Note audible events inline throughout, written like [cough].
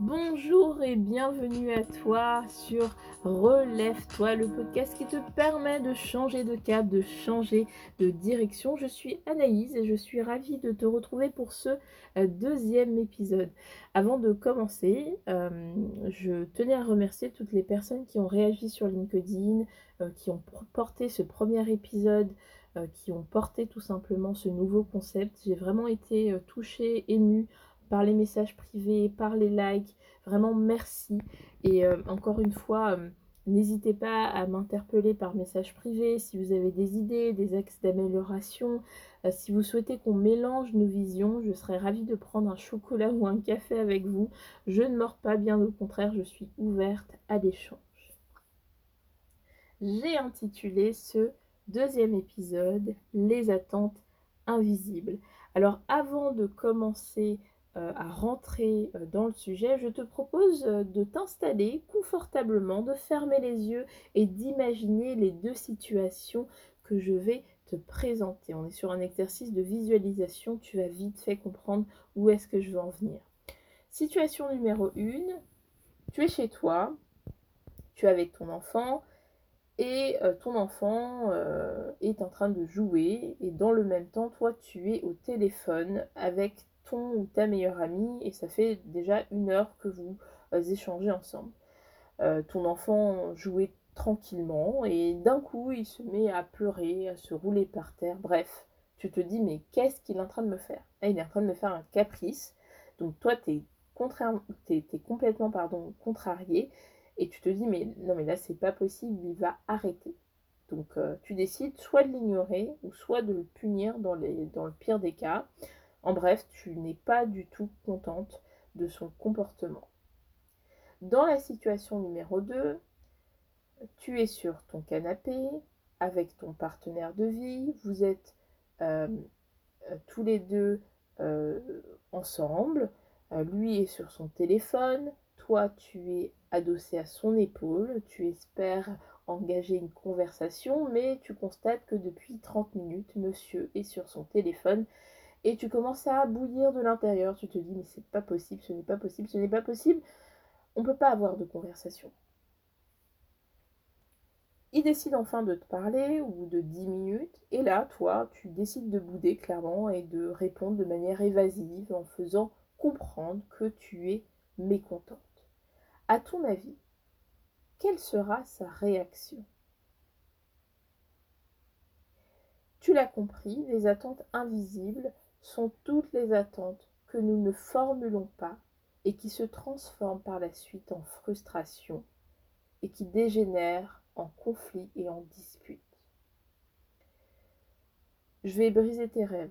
Bonjour et bienvenue à toi sur Relève-toi, le podcast qui te permet de changer de cap, de changer de direction. Je suis Anaïs et je suis ravie de te retrouver pour ce euh, deuxième épisode. Avant de commencer, euh, je tenais à remercier toutes les personnes qui ont réagi sur LinkedIn, euh, qui ont porté ce premier épisode qui ont porté tout simplement ce nouveau concept. J'ai vraiment été touchée, émue par les messages privés, par les likes. Vraiment, merci. Et euh, encore une fois, euh, n'hésitez pas à m'interpeller par message privé si vous avez des idées, des axes d'amélioration. Euh, si vous souhaitez qu'on mélange nos visions, je serais ravie de prendre un chocolat ou un café avec vous. Je ne mords pas, bien au contraire, je suis ouverte à l'échange. J'ai intitulé ce deuxième épisode Les attentes invisibles. Alors avant de commencer à rentrer euh, dans le sujet, je te propose euh, de t'installer confortablement, de fermer les yeux et d'imaginer les deux situations que je vais te présenter. On est sur un exercice de visualisation, tu vas vite fait comprendre où est-ce que je veux en venir. Situation numéro 1, tu es chez toi, tu es avec ton enfant et ton enfant est en train de jouer et dans le même temps, toi, tu es au téléphone avec ou ta meilleure amie et ça fait déjà une heure que vous euh, échangez ensemble. Euh, ton enfant jouait tranquillement et d'un coup il se met à pleurer, à se rouler par terre. Bref, tu te dis mais qu'est-ce qu'il est en train de me faire? Il est en train de me faire un caprice. Donc toi tu es, es, complètement pardon, contrarié et tu te dis mais non mais là c'est pas possible, il va arrêter. Donc euh, tu décides soit de l'ignorer ou soit de le punir dans, les, dans le pire des cas. En bref, tu n'es pas du tout contente de son comportement. Dans la situation numéro 2, tu es sur ton canapé avec ton partenaire de vie, vous êtes euh, euh, tous les deux euh, ensemble, lui est sur son téléphone, toi tu es adossé à son épaule, tu espères engager une conversation, mais tu constates que depuis 30 minutes, monsieur est sur son téléphone et tu commences à bouillir de l'intérieur. Tu te dis, mais c'est pas possible, ce n'est pas possible, ce n'est pas possible. On ne peut pas avoir de conversation. Il décide enfin de te parler ou de 10 minutes, et là, toi, tu décides de bouder clairement et de répondre de manière évasive en faisant comprendre que tu es mécontente. À ton avis, quelle sera sa réaction? Tu l'as compris, les attentes invisibles sont toutes les attentes que nous ne formulons pas et qui se transforment par la suite en frustration et qui dégénèrent en conflit et en dispute. Je vais briser tes rêves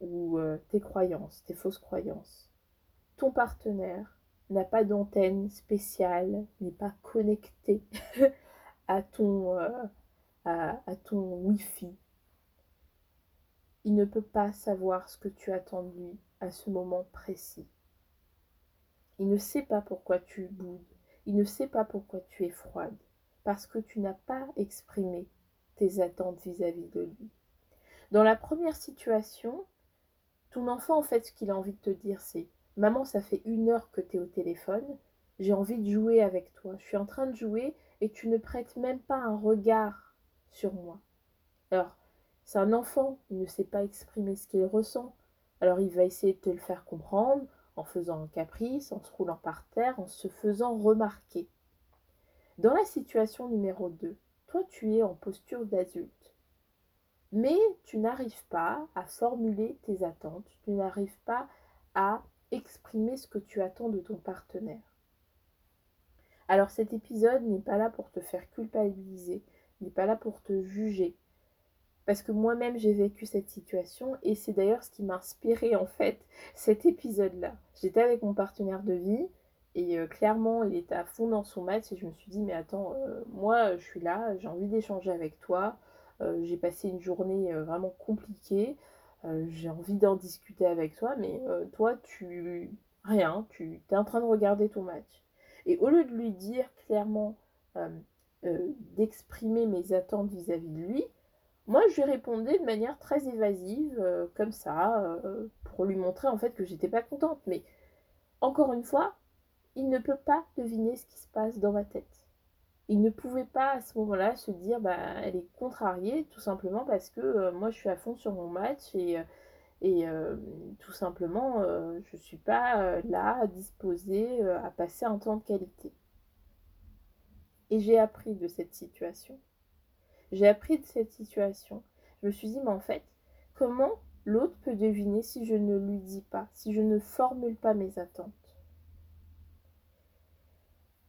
ou euh, tes croyances, tes fausses croyances. Ton partenaire n'a pas d'antenne spéciale, n'est pas connecté [laughs] à ton, euh, à, à ton Wi-Fi il ne peut pas savoir ce que tu attends de lui à ce moment précis. Il ne sait pas pourquoi tu boudes. Il ne sait pas pourquoi tu es froide. Parce que tu n'as pas exprimé tes attentes vis-à-vis de lui. Dans la première situation, ton enfant, en fait, ce qu'il a envie de te dire, c'est Maman, ça fait une heure que tu es au téléphone, j'ai envie de jouer avec toi. Je suis en train de jouer et tu ne prêtes même pas un regard sur moi. Alors, c'est un enfant, il ne sait pas exprimer ce qu'il ressent. Alors il va essayer de te le faire comprendre en faisant un caprice, en se roulant par terre, en se faisant remarquer. Dans la situation numéro 2, toi tu es en posture d'adulte. Mais tu n'arrives pas à formuler tes attentes, tu n'arrives pas à exprimer ce que tu attends de ton partenaire. Alors cet épisode n'est pas là pour te faire culpabiliser, n'est pas là pour te juger, parce que moi-même j'ai vécu cette situation et c'est d'ailleurs ce qui m'a inspiré en fait cet épisode-là. J'étais avec mon partenaire de vie et euh, clairement il était à fond dans son match et je me suis dit mais attends, euh, moi je suis là, j'ai envie d'échanger avec toi, euh, j'ai passé une journée vraiment compliquée, j'ai envie d'en discuter avec toi mais toi tu... rien, tu es en train de regarder ton match. Et au lieu de lui dire clairement d'exprimer mes attentes vis-à-vis -vis de lui, moi, je lui répondais de manière très évasive, euh, comme ça, euh, pour lui montrer en fait que j'étais pas contente. Mais encore une fois, il ne peut pas deviner ce qui se passe dans ma tête. Il ne pouvait pas à ce moment-là se dire bah elle est contrariée tout simplement parce que euh, moi je suis à fond sur mon match et, et tout simplement je ne suis pas là disposée à passer un temps de qualité. Et j'ai appris de cette situation. J'ai appris de cette situation. Je me suis dit mais en fait comment l'autre peut deviner si je ne lui dis pas, si je ne formule pas mes attentes?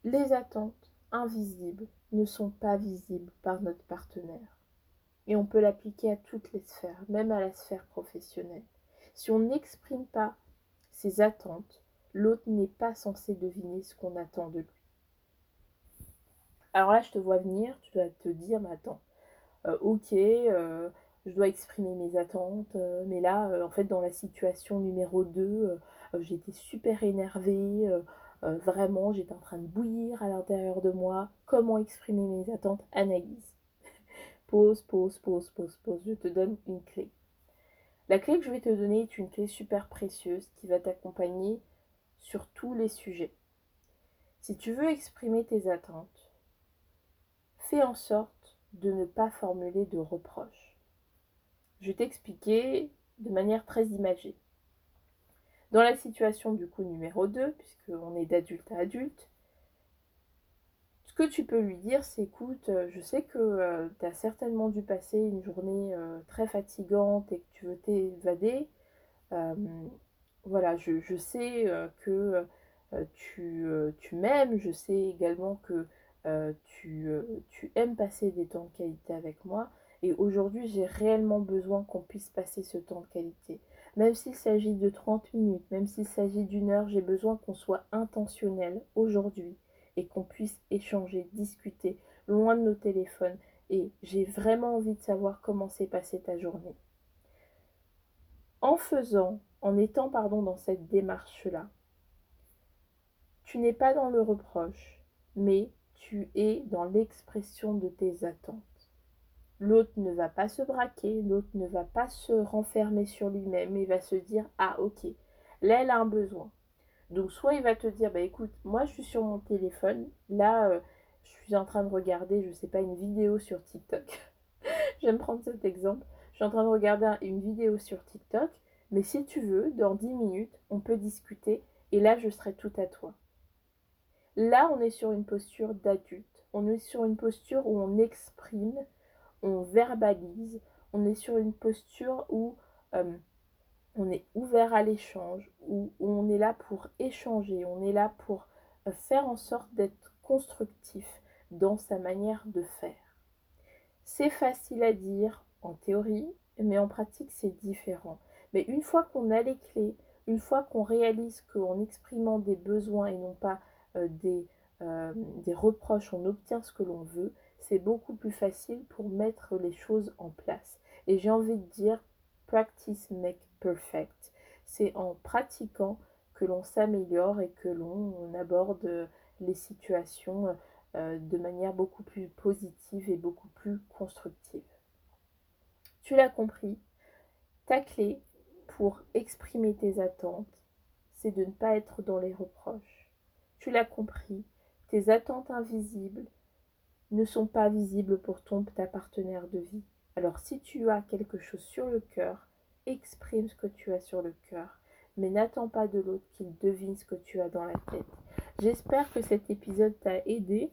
Les attentes invisibles ne sont pas visibles par notre partenaire. Et on peut l'appliquer à toutes les sphères, même à la sphère professionnelle. Si on n'exprime pas ses attentes, l'autre n'est pas censé deviner ce qu'on attend de lui. Alors là, je te vois venir, tu dois te dire, mais attends, ok, euh, je dois exprimer mes attentes, euh, mais là, en fait, dans la situation numéro 2, j'étais super énervée, euh, vraiment, j'étais en train de bouillir à l'intérieur de moi. Comment exprimer mes attentes? Analyse. [laughs] pause, pause, pause, pause, pause. Je te donne une clé. La clé que je vais te donner est une clé super précieuse qui va t'accompagner sur tous les sujets. Si tu veux exprimer tes attentes, fais en sorte de ne pas formuler de reproches. Je vais t'expliquer de manière très imagée. Dans la situation du coup numéro 2, puisqu'on est d'adulte à adulte, ce que tu peux lui dire, c'est écoute, euh, je sais que euh, tu as certainement dû passer une journée euh, très fatigante et que tu veux t'évader. voilà, je, sais que tu, tu m'aimes, je sais également que tu, tu aimes passer des temps de qualité avec moi. Et aujourd'hui, j'ai réellement besoin qu'on puisse passer ce temps de qualité. Même s'il s'agit de 30 minutes, même s'il s'agit d'une heure, j'ai besoin qu'on soit intentionnel aujourd'hui et qu'on puisse échanger, discuter, loin de nos téléphones. Et j'ai vraiment envie de savoir comment s'est passée ta journée. En faisant, en étant pardon dans cette démarche-là, tu n'es pas dans le reproche, mais tu es dans l'expression de tes attentes. L'autre ne va pas se braquer, l'autre ne va pas se renfermer sur lui-même, il va se dire Ah, ok, là, elle a un besoin. Donc, soit il va te dire Bah écoute, moi je suis sur mon téléphone, là, euh, je suis en train de regarder, je sais pas, une vidéo sur TikTok. [laughs] J'aime prendre cet exemple. Je suis en train de regarder une vidéo sur TikTok, mais si tu veux, dans 10 minutes, on peut discuter et là, je serai tout à toi. Là, on est sur une posture d'adulte. On est sur une posture où on exprime on verbalise, on est sur une posture où euh, on est ouvert à l'échange, où, on est là pour échanger, on est là pour euh, faire en sorte d'être constructif dans sa manière de faire. C'est facile à dire en théorie, mais en pratique c'est différent. Mais une fois qu'on a les clés, une fois qu'on réalise qu'en exprimant des besoins et non pas des, des reproches, on obtient ce que l'on veut, c'est beaucoup plus facile pour mettre les choses en place. Et j'ai envie de dire, practice make perfect. C'est en pratiquant que l'on s'améliore et que l'on aborde les situations euh, de manière beaucoup plus positive et beaucoup plus constructive. Tu l'as compris, ta clé pour exprimer tes attentes, c'est de ne pas être dans les reproches. Tu l'as compris, tes attentes invisibles, ne sont pas visibles pour ton ta partenaire de vie. Alors si tu as quelque chose sur le cœur, exprime ce que tu as sur le cœur, mais n'attends pas de l'autre qu'il devine ce que tu as dans la tête. J'espère que cet épisode t'a aidé.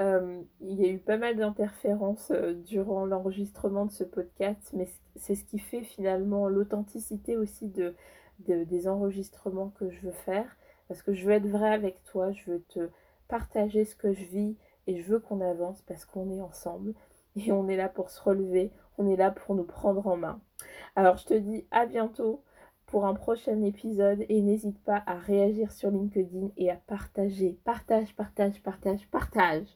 Euh, il y a eu pas mal d'interférences euh, durant l'enregistrement de ce podcast, mais c'est ce qui fait finalement l'authenticité aussi de, des enregistrements que je veux faire, parce que je veux être vrai avec toi, je veux te partager ce que je vis, et je veux qu'on avance parce qu'on est ensemble [laughs] et on est là pour se relever, on est là pour nous prendre en main. Alors je te dis à bientôt pour un prochain épisode et n'hésite pas à réagir sur LinkedIn et à partager. Partage, partage, partage, partage.